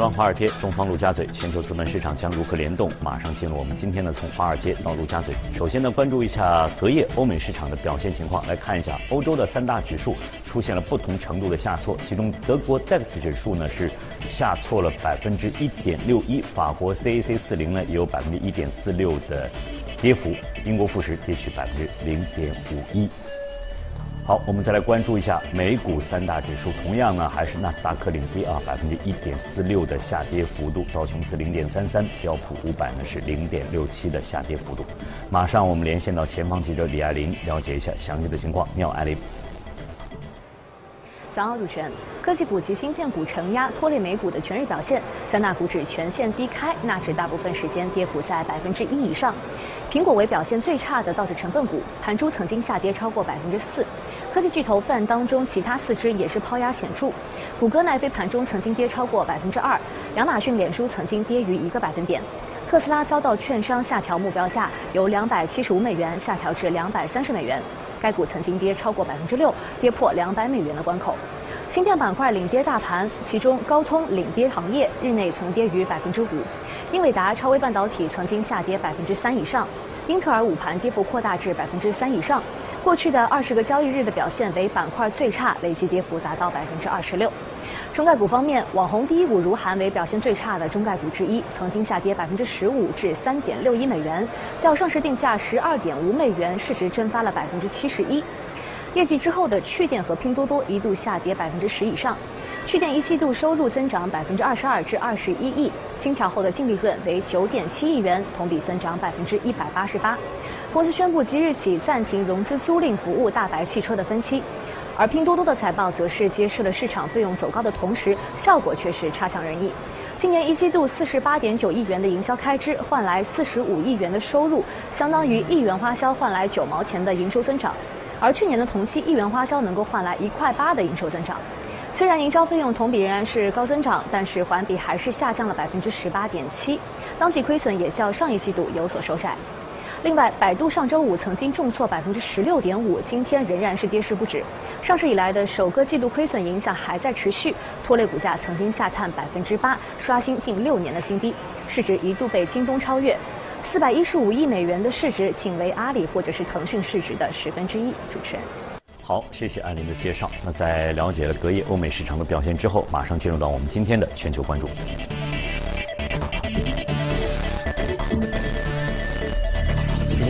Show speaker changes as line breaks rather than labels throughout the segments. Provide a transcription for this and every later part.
望华尔街，东方陆家嘴，全球资本市场将如何联动？马上进入我们今天的从华尔街到陆家嘴。首先呢，关注一下隔夜欧美市场的表现情况。来看一下欧洲的三大指数出现了不同程度的下挫，其中德国 DAX 指数呢是下挫了百分之一点六一，法国 CAC 四零呢也有百分之一点四六的跌幅，英国富时跌去百分之零点五一。好，我们再来关注一下美股三大指数，同样呢还是纳斯达克领跌啊，百分之一点四六的下跌幅度，道琼斯零点三三，标普五百呢是零点六七的下跌幅度。马上我们连线到前方记者李爱玲，了解一下详细的情况。你好，爱玲。
早上主持人，科技股及芯片股承压，拖累美股的全日表现，三大股指全线低开，纳指大部分时间跌幅在百分之一以上。苹果为表现最差的道指成分股，盘中曾经下跌超过百分之四。科技巨头泛当中，其他四只也是抛压显著。谷歌奈飞盘中曾经跌超过百分之二，亚马逊、脸书曾经跌逾一个百分点。特斯拉遭到券商下调目标价，由两百七十五美元下调至两百三十美元。该股曾经跌超过百分之六，跌破两百美元的关口。芯片板块领跌大盘，其中高通领跌行业，日内曾跌逾百分之五。英伟达、超微半导体曾经下跌百分之三以上，英特尔午盘跌幅扩大至百分之三以上。过去的二十个交易日的表现为板块最差，累计跌幅达到百分之二十六。中概股方面，网红第一股如涵为表现最差的中概股之一，曾经下跌百分之十五至三点六一美元，较上市定价十二点五美元，市值蒸发了百分之七十一。业绩之后的趣店和拼多多一度下跌百分之十以上。去年一季度收入增长百分之二十二至二十一亿，清调后的净利润为九点七亿元，同比增长百分之一百八十八。公司宣布即日起暂停融资租赁服务大白汽车的分期，而拼多多的财报则是揭示了市场费用走高的同时，效果却是差强人意。今年一季度四十八点九亿元的营销开支换来四十五亿元的收入，相当于一元花销换来九毛钱的营收增长，而去年的同期一元花销能够换来一块八的营收增长。虽然营销费用同比仍然是高增长，但是环比还是下降了百分之十八点七，当季亏损也较上一季度有所收窄。另外，百度上周五曾经重挫百分之十六点五，今天仍然是跌势不止。上市以来的首个季度亏损影响还在持续，拖累股价曾经下探百分之八，刷新近六年的新低，市值一度被京东超越，四百一十五亿美元的市值仅为阿里或者是腾讯市值的十分之一。主持人，
好，谢谢艾琳的介绍。那在了解了隔夜欧美市场的表现之后，马上进入到我们今天的全球关注。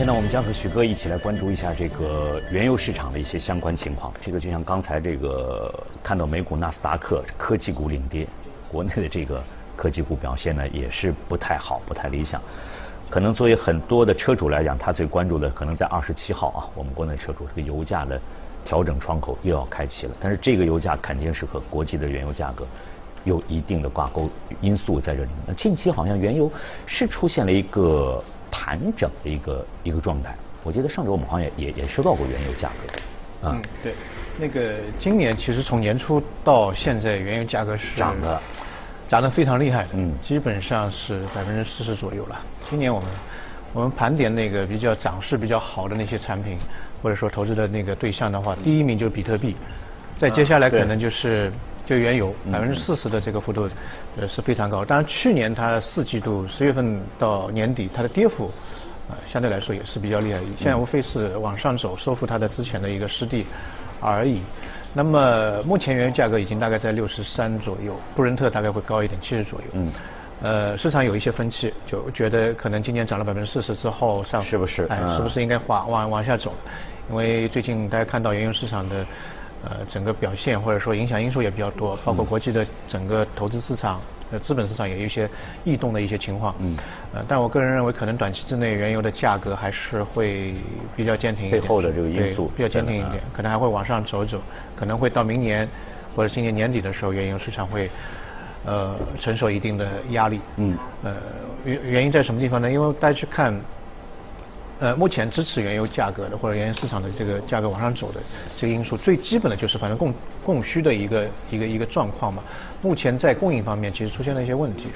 天呢，我们将和许哥一起来关注一下这个原油市场的一些相关情况。这个就像刚才这个看到美股纳斯达克科技股领跌，国内的这个科技股表现呢也是不太好，不太理想。可能作为很多的车主来讲，他最关注的可能在二十七号啊，我们国内车主这个油价的调整窗口又要开启了。但是这个油价肯定是和国际的原油价格有一定的挂钩因素在这里。那近期好像原油是出现了一个。盘整的一个一个状态，我记得上周我们好像也也也收到过原油价格。
嗯，对，那个今年其实从年初到现在，原油价格是
涨的，
涨得非常厉害。嗯，基本上是百分之四十左右了。今年我们我们盘点那个比较涨势比较好的那些产品，或者说投资的那个对象的话，第一名就是比特币，再接下来可能就是就原油，百分之四十的这个幅度呃是非常高。当然去年它四季度十月份到年底它的跌幅。相对来说也是比较厉害，现在无非是往上走，收复它的之前的一个失地而已。那么目前原油价格已经大概在六十三左右，布伦特大概会高一点，七十左右。嗯。呃，市场有一些分歧，就觉得可能今年涨了百分之四十之后上
是不是？
哎，是不是应该往往往下走？因为最近大家看到原油市场的呃整个表现或者说影响因素也比较多，包括国际的整个投资市场。呃，资本市场也有一些异动的一些情况，嗯，呃，但我个人认为，可能短期之内原油的价格还是会比较坚挺一点，
背后的这个因素
比较坚挺一点，可能还会往上走走，可能会到明年或者今年年底的时候，原油市场会呃承受一定的压力。嗯。呃，原原因在什么地方呢？因为大家去看。呃，目前支持原油价格的或者原油市场的这个价格往上走的这个因素，最基本的就是反正供供需的一个一个一个状况嘛。目前在供应方面其实出现了一些问题，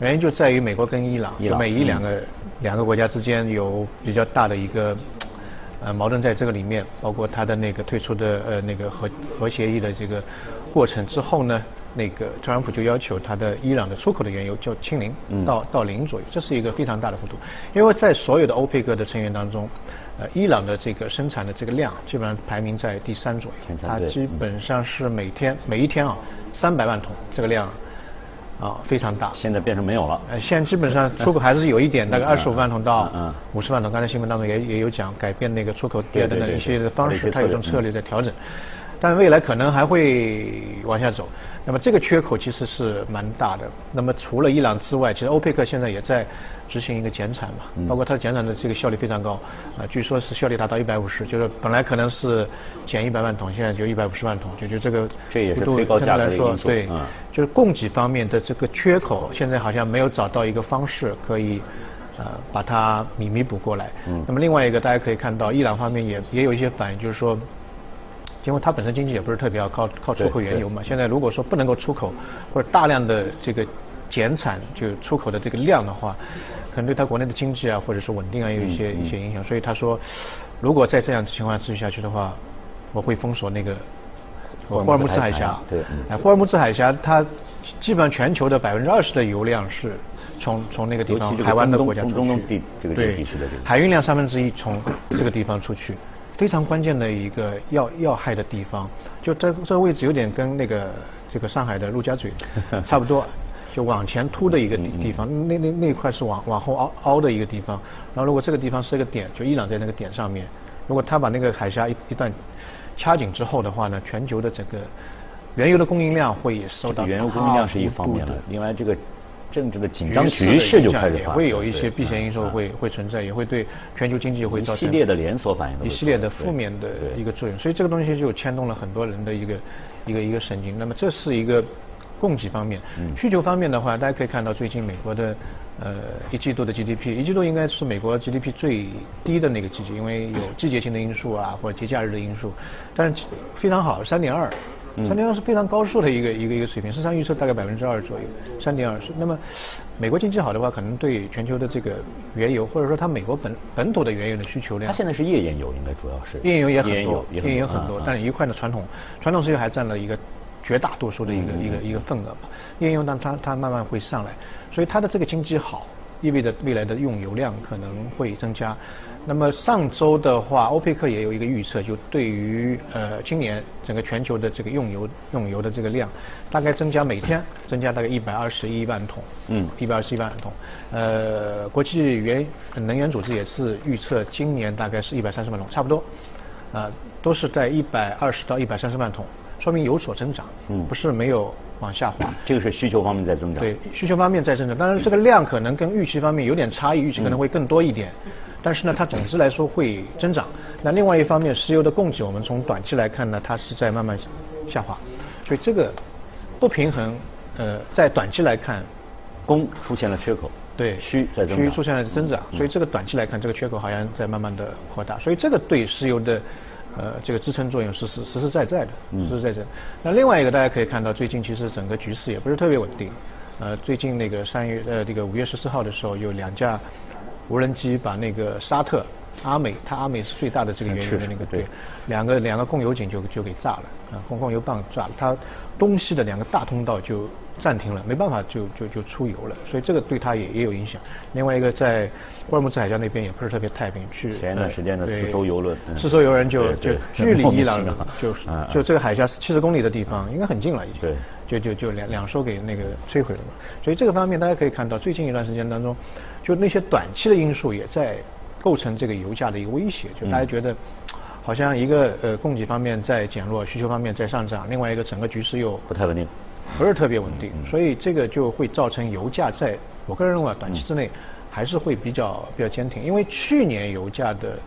原因就在于美国跟伊朗、美伊两个两个国家之间有比较大的一个呃矛盾在这个里面，包括它的那个退出的呃那个核核协议的这个过程之后呢。那个特朗普就要求他的伊朗的出口的原油就清零到到零左右，这是一个非常大的幅度。因为在所有的欧佩克的成员当中，呃，伊朗的这个生产的这个量基本上排名在第三左右，它基本上是每天每一天啊三百万桶这个量啊非常大。
现在变成没有了。
呃，现在基本上 出口还是有一点，大概二十五万桶到五十万桶。刚才新闻当中也也有讲改变那个出口电的那一些的方式，它有种策略在调整。但未来可能还会往下走，那么这个缺口其实是蛮大的。那么除了伊朗之外，其实欧佩克现在也在执行一个减产嘛，包括它的减产的这个效率非常高，啊，据说是效率达到一百五十，就是本来可能是减一百万桶，现在就一百五十万桶，就就这个
这也是推高价格的因素。
对，就是供给方面的这个缺口，现在好像没有找到一个方式可以呃把它弥弥补过来。嗯。那么另外一个大家可以看到，伊朗方面也也有一些反应，就是说。因为它本身经济也不是特别要靠靠出口原油嘛，现在如果说不能够出口或者大量的这个减产就出口的这个量的话，可能对它国内的经济啊或者是稳定啊有一些一些影响。所以他说，如果在这样的情况持续下去的话，我会封锁那个霍尔木兹海峡。
对，
哎，霍尔木兹海峡它基本上全球的百分之二十的油量是从从那个地方海湾的国家出
去，对，
海运量三分之一从这个地方出去。非常关键的一个要要害的地方，就这这个位置有点跟那个这个上海的陆家嘴 差不多，就往前凸的一个地地方，那那那块是往往后凹凹的一个地方。然后如果这个地方是一个点，就伊朗在那个点上面，如果他把那个海峡一一段掐紧之后的话呢，全球的整个原油的供应量会受到
原油供应量是一方面的，另外这个。政治的紧张局势就开始
也会有一些避险因素会会存在，也会对全球经济会造
成一系列的连锁反应，
一系列的负面的一个作用。所以这个东西就牵动了很多人的一个一个一个神经。那么这是一个供给方面，需求方面的话，大家可以看到最近美国的呃一季度的 GDP，一季度应该是美国 GDP 最低的那个季节，因为有季节性的因素啊或者节假日的因素，但是非常好，三点二。三点二是非常高速的一个一个一个水平，市场预测大概百分之二左右，三点二是。那么，美国经济好的话，可能对全球的这个原油，或者说它美国本本土的原油的需求量，
它现在是页岩油，应该主要是
页岩油也很多，页岩油很多，但是一块的传统传统石油还占了一个绝大多数的一个一个一个份额嘛。页岩油呢，它它慢慢会上来，所以它的这个经济好，意味着未来的用油量可能会增加。那么上周的话，欧佩克也有一个预测，就对于呃今年整个全球的这个用油用油的这个量，大概增加每天增加大概一百二十一万桶，嗯，一百二十一万桶。呃，国际原能源组织也是预测今年大概是一百三十万桶，差不多，啊，都是在一百二十到一百三十万桶，说明有所增长，嗯，不是没有往下滑。
这个是需求方面在增长。
对，需求方面在增长，当然这个量可能跟预期方面有点差异，预期可能会更多一点。但是呢，它总之来说会增长。那另外一方面，石油的供给，我们从短期来看呢，它是在慢慢下滑。所以这个不平衡，呃，在短期来看，
供出现了缺口，
对，
需在增长，
需出现了增长。所以这个短期来看，这个缺口好像在慢慢的扩大。所以这个对石油的呃这个支撑作用是实实实在在的，实实在在。那另外一个大家可以看到，最近其实整个局势也不是特别稳定。呃，最近那个三月呃这个五月十四号的时候，有两架。无人机把那个沙特阿美，它阿美是最大的这个原油的那个对，两个两个供油井就就给炸了啊，供供油棒炸了，它东西的两个大通道就暂停了，没办法就就就出游了，所以这个对他也也有影响。另外一个在霍尔木兹海峡那边也不是特别太平，去
前一段时间的四艘游轮，
四艘游轮就就距离伊朗就就这个海峡七十公里的地方，应该很近了已经。
对。
就就就两两艘给那个摧毁了嘛，所以这个方面大家可以看到，最近一段时间当中，就那些短期的因素也在构成这个油价的一个威胁。就大家觉得，好像一个呃供给方面在减弱，需求方面在上涨，另外一个整个局势又
不太稳定，
不是特别稳定，所以这个就会造成油价在我个人认为短期之内还是会比较比较坚挺，因为去年油价的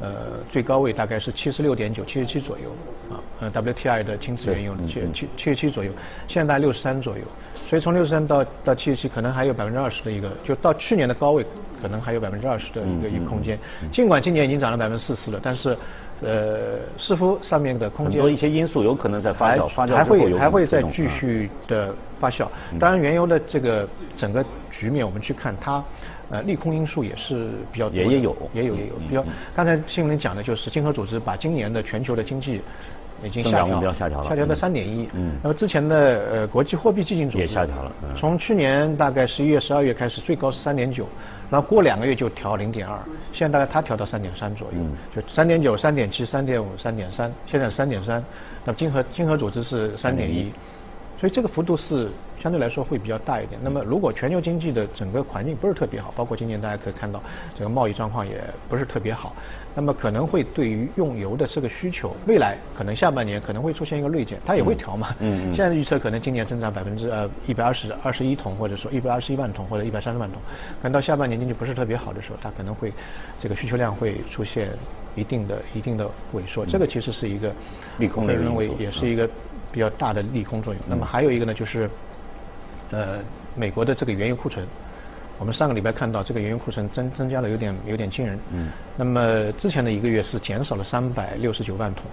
呃，最高位大概是七十六点九、七十七左右啊，呃，WTI 的轻质原油七七七十七左右，现在六十三左右，所以从六十三到到七十七，可能还有百分之二十的一个，就到去年的高位，可能还有百分之二十的一个一个空间。尽管今年已经涨了百分之四十了，但是呃，似乎上面的空间
很多一些因素有可能在发酵，发酵
还会还会再继续的发酵。当然，原油的这个整个局面，我们去看它。呃，利空因素也是比较多，
也也有，
也有也有。比较刚才新闻里讲的就是经合组织把今年的全球的经济已经下调，
下调了，
下调到三点一。嗯。那么之前的呃国际货币基金组织
也下调了，
从去年大概十一月、十二月开始，最高是三点九，然后过两个月就调零点二，现在大概它调到三点三左右，就三点九、三点七、三点五、三点三，现在三点三。那么经合经合组织是三点一。所以这个幅度是相对来说会比较大一点。那么如果全球经济的整个环境不是特别好，包括今年大家可以看到这个贸易状况也不是特别好，那么可能会对于用油的这个需求，未来可能下半年可能会出现一个锐减，它也会调嘛。嗯嗯。现在预测可能今年增长百分之呃一百二十二十一桶，或者说一百二十一万桶或者一百三十万桶，可能到下半年经济不是特别好的时候，它可能会这个需求量会出现一定的一定的萎缩。这个其实是一个
利空
的认为也是一个。比较大的利空作用。那么还有一个呢，就是呃美国的这个原油库存，我们上个礼拜看到这个原油库存增增加了有点有点惊人。嗯。那么之前的一个月是减少了三百六十九万桶，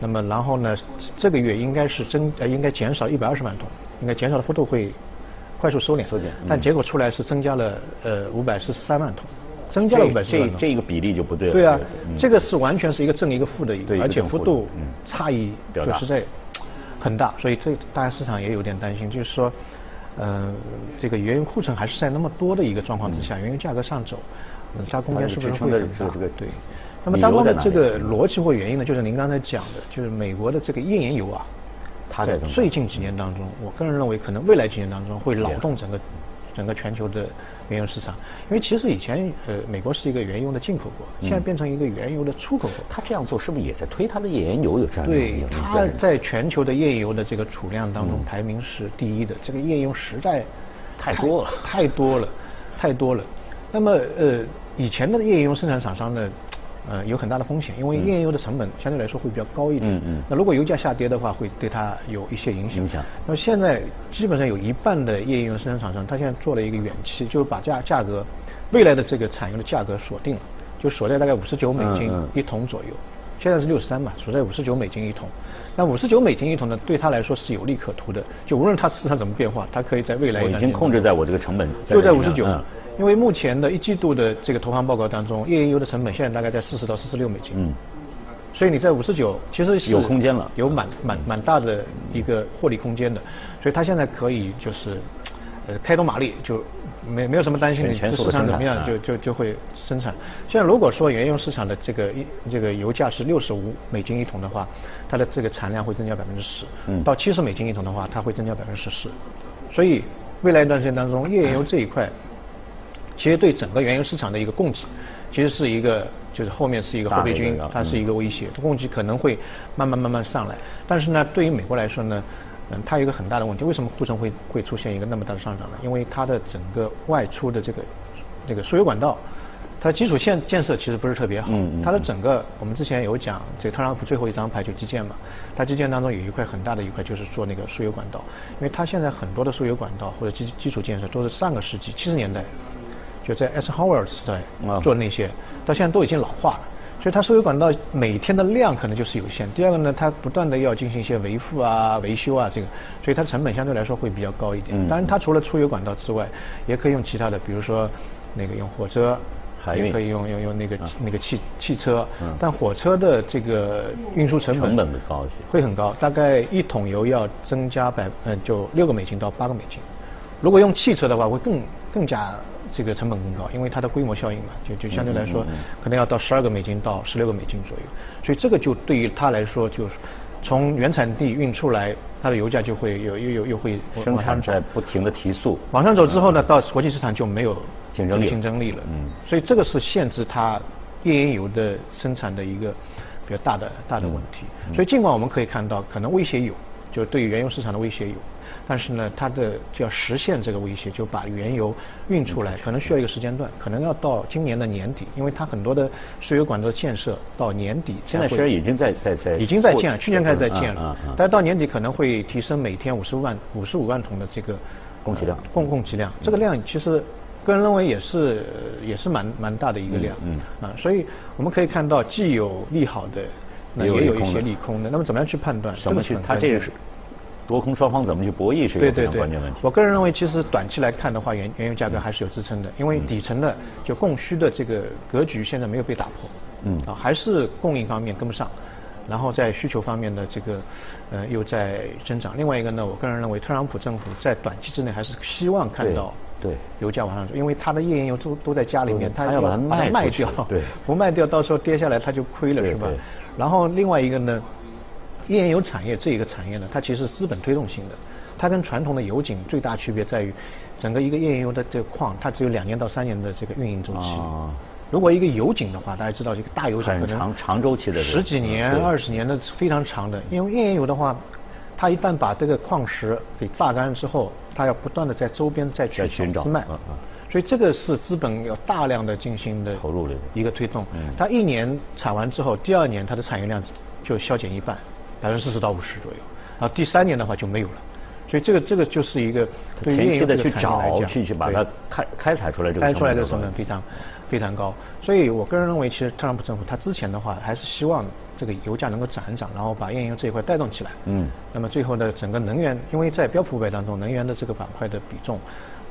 那么然后呢这个月应该是增呃应该减少一百二十万桶，应该减少的幅度会快速收敛。
收敛。
但结果出来是增加了呃五百四十三万桶，增加了五百四十万
桶。这这个比例就不对了。
对啊，这个是完全是一个正一个负的一个，而且幅度差异就是在。很大，所以这大家市场也有点担心，就是说，呃，这个原油库存还是在那么多的一个状况之下，原油价格上走，它空间是不是会很大？对。那么当中的这个逻辑或原因呢，就是您刚才讲的，就是美国的这个页岩油啊，
它在
最近几年当中，我个人认为可能未来几年当中会扰动整个。整个全球的原油市场，因为其实以前呃美国是一个原油的进口国，现在变成一个原油的出口国。
他这样做是不是也在推他的页岩油有这样的对，
他在全球的页岩油的这个储量当中排名是第一的。这个页岩油实在
太多了，
太多了，太多了。那么呃以前的页岩油生产厂商呢？呃，有很大的风险，因为页岩油的成本相对来说会比较高一点。嗯嗯。那如果油价下跌的话，会对它有一些影响。
影响。
那么现在基本上有一半的页岩油生产厂商，他现在做了一个远期，就是把价价格，未来的这个产油的价格锁定了，就锁在大概五十九美金一桶左右。现在是六十三嘛，处在五十九美金一桶。那五十九美金一桶呢，对他来说是有利可图的。就无论它市场怎么变化，它可以在未来。
我已经控制在我这个成本。
就在五十九。因为目前的一季度的这个投行报告当中，页岩油的成本现在大概在四十到四十六美金。嗯。所以你在五十九，其实是
有空间了，
有蛮蛮蛮大的一个获利空间的。所以它现在可以就是，呃，开动马力，就没没有什么担心的，市场怎么样就就就会生产。现在如果说原油市场的这个一这个油价是六十五美金一桶的话，它的这个产量会增加百分之十。嗯。到七十美金一桶的话，它会增加百分之十四。所以未来一段时间当中，页岩油这一块。其实对整个原油市场的一个供给，其实是一个就是后面是一个后备军，它是一个威胁，供给可能会慢慢慢慢上来。但是呢，对于美国来说呢，嗯，它有一个很大的问题，为什么库存会会出现一个那么大的上涨呢？因为它的整个外出的这个这个输油管道，它基础建建设其实不是特别好。嗯嗯。它的整个我们之前有讲，这特朗普最后一张牌就基建嘛，它基建当中有一块很大的一块就是做那个输油管道，因为它现在很多的输油管道或者基基础建设都是上个世纪七十年代。就在 S. Howard 时代做那些，到现在都已经老化了，所以它输油管道每天的量可能就是有限。第二个呢，它不断的要进行一些维护啊、维修啊，这个，所以它成本相对来说会比较高一点。当然，它除了出油管道之外，也可以用其他的，比如说那个用火车，也可以用用用那个那个汽汽车。但火车的这个运输成本
成本会高一些，
会很高，大概一桶油要增加百嗯就六个美金到八个美金。如果用汽车的话，会更更加。这个成本更高，因为它的规模效应嘛，就就相对来说，可能要到十二个美金到十六个美金左右，所以这个就对于它来说，就是从原产地运出来，它的油价就会有又又又会
生产在不停的提速，
往上走之后呢，到国际市场就没有
竞争力。
竞争力了，嗯，所以这个是限制它页岩油的生产的一个比较大的大的问题。所以尽管我们可以看到，可能威胁有，就是对于原油市场的威胁有。但是呢，它的就要实现这个威胁，就把原油运出来，可能需要一个时间段，可能要到今年的年底，因为它很多的输油管的建设到年底。
现在虽然已经在在在。
已经在建了，去年开始在建了，但到年底可能会提升每天五十万五十五万桶的这个
供给量，
供供给量，这个量其实。个人认为也是也是蛮蛮大的一个量，嗯啊，所以我们可以看到既有利好的，那也有一些利空的。那么怎么样去判断？
怎么去？它这个是多空双方怎么去博弈是一个非常关键问题。
我个人认为，其实短期来看的话，原原油价格还是有支撑的，因为底层的就供需的这个格局现在没有被打破，嗯啊，还是供应方面跟不上，然后在需求方面的这个呃又在增长。另外一个呢，我个人认为，特朗普政府在短期之内还是希望看到。
对，
油价往上走，因为他的页岩油都都在家里面，
他要把它卖
掉，
对，
不卖掉到时候跌下来他就亏了，是吧？然后另外一个呢，页岩油产业这一个产业呢，它其实是资本推动性的，它跟传统的油井最大区别在于，整个一个页岩油的这个矿，它只有两年到三年的这个运营周期。啊。如果一个油井的话，大家知道这个大油井
很长长周期的，
十几年、二十年的非常长的，因为页岩油的话。它一旦把这个矿石给榨干之后，它要不断的在周边再去寻找资脉，所以这个是资本要大量的进行的
投入的
一个推动。它一年产完之后，第二年它的产业量就削减一半，百分之四十到五十左右，然后第三年的话就没有了。所以这个这个就是一个
前期的去找去去把它开开采出来这个
开出来的成本非常非常高。所以我个人认为，其实特朗普政府他之前的话还是希望。这个油价能够涨一涨，然后把页岩油这一块带动起来。嗯。那么最后呢，整个能源，因为在标普五百当中，能源的这个板块的比重，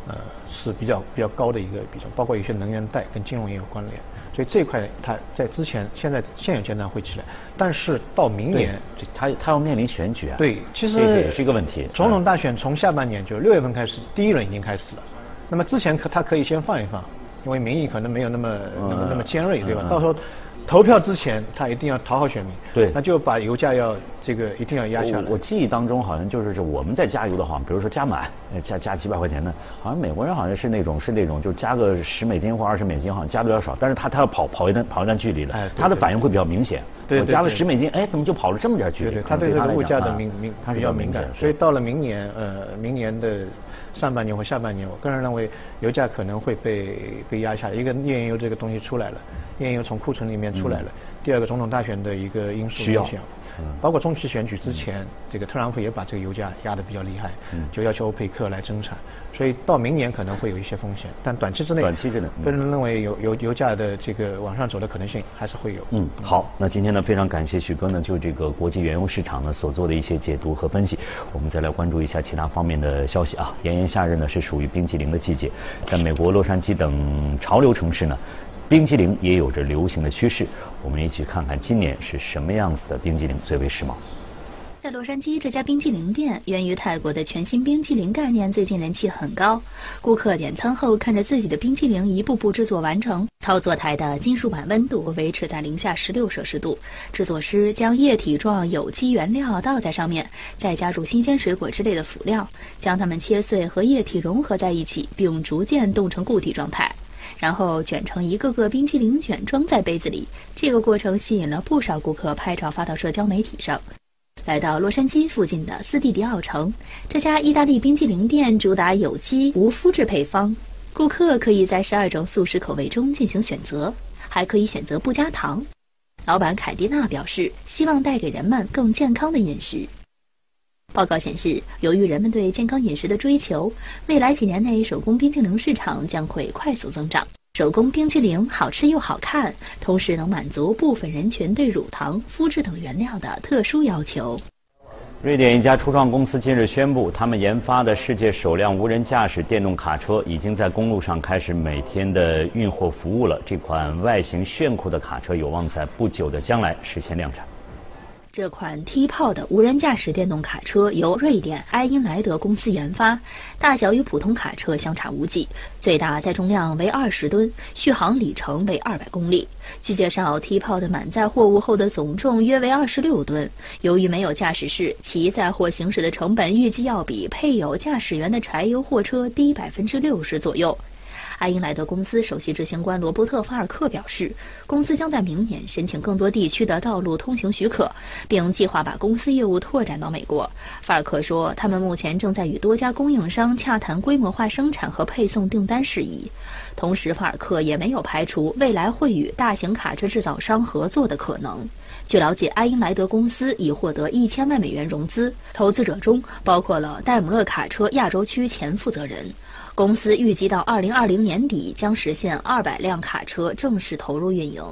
呃，是比较比较高的一个比重，包括有些能源带跟金融也有关联。所以这一块它在之前、现在现有阶段会起来，但是到明年，
它它要面临选举啊。
对，其实
这也是一个问题。
总统大选从下半年就六月份开始，第一轮已经开始了。那么之前可它可以先放一放，因为民意可能没有那么那么那么尖锐，对吧？到时候。投票之前，他一定要讨好选民，
对，
那就把油价要这个一定要压下来。
我记忆当中好像就是是我们在加油的话，比如说加满，加加几百块钱的，好像美国人好像是那种是那种就加个十美金或二十美金，好像加的比较少，但是他他要跑跑一段跑一段距离的，他的反应会比较明显。
对，
我加了十美金，哎，怎么就跑了这么点距离？
对，对他对这个物价的敏敏他比较敏感，所以到了明年呃明年的。上半年或下半年，我个人认为油价可能会被被压下来。一个页岩油这个东西出来了，页岩油从库存里面出来了。第二个总统大选的一个因素影响。包括中期选举之前，这个特朗普也把这个油价压得比较厉害，就要求欧佩克来增产，所以到明年可能会有一些风险，但短期之内，
短期之内，
个人认为油油油价的这个往上走的可能性还是会有。
嗯，好，那今天呢非常感谢许哥呢就这个国际原油市场呢所做的一些解读和分析，我们再来关注一下其他方面的消息啊。炎炎夏日呢是属于冰淇淋的季节，在美国洛杉矶等潮流城市呢。冰激凌也有着流行的趋势，我们一起看看今年是什么样子的冰激凌最为时髦。
在洛杉矶这家冰激凌店，源于泰国的全新冰激凌概念最近人气很高。顾客点餐后，看着自己的冰激凌一步步制作完成，操作台的金属板温度维持在零下十六摄氏度。制作师将液体状有机原料倒在上面，再加入新鲜水果之类的辅料，将它们切碎和液体融合在一起，并逐渐冻成固体状态。然后卷成一个个冰淇淋卷，装在杯子里。这个过程吸引了不少顾客拍照发到社交媒体上。来到洛杉矶附近的斯蒂迪奥城，这家意大利冰淇淋店主打有机无麸质配方，顾客可以在十二种素食口味中进行选择，还可以选择不加糖。老板凯蒂娜表示，希望带给人们更健康的饮食。报告显示，由于人们对健康饮食的追求，未来几年内手工冰淇淋市场将会快速增长。手工冰淇淋好吃又好看，同时能满足部分人群对乳糖、麸质等原料的特殊要求。
瑞典一家初创公司近日宣布，他们研发的世界首辆无人驾驶电动卡车已经在公路上开始每天的运货服务了。这款外形炫酷的卡车有望在不久的将来实现量产。
这款 T 炮的无人驾驶电动卡车由瑞典埃因莱德公司研发，大小与普通卡车相差无几，最大载重量为二十吨，续航里程为二百公里。据介绍，T 炮的满载货物后的总重约为二十六吨。由于没有驾驶室，其载货行驶的成本预计要比配有驾驶员的柴油货车低百分之六十左右。埃因莱德公司首席执行官罗伯特·法尔克表示，公司将在明年申请更多地区的道路通行许可，并计划把公司业务拓展到美国。法尔克说，他们目前正在与多家供应商洽谈规模化生产和配送订单事宜。同时，法尔克也没有排除未来会与大型卡车制造商合作的可能。据了解，埃因莱德公司已获得一千万美元融资，投资者中包括了戴姆勒卡车亚洲区前负责人。公司预计到二零二零年底将实现二百辆卡车正式投入运营。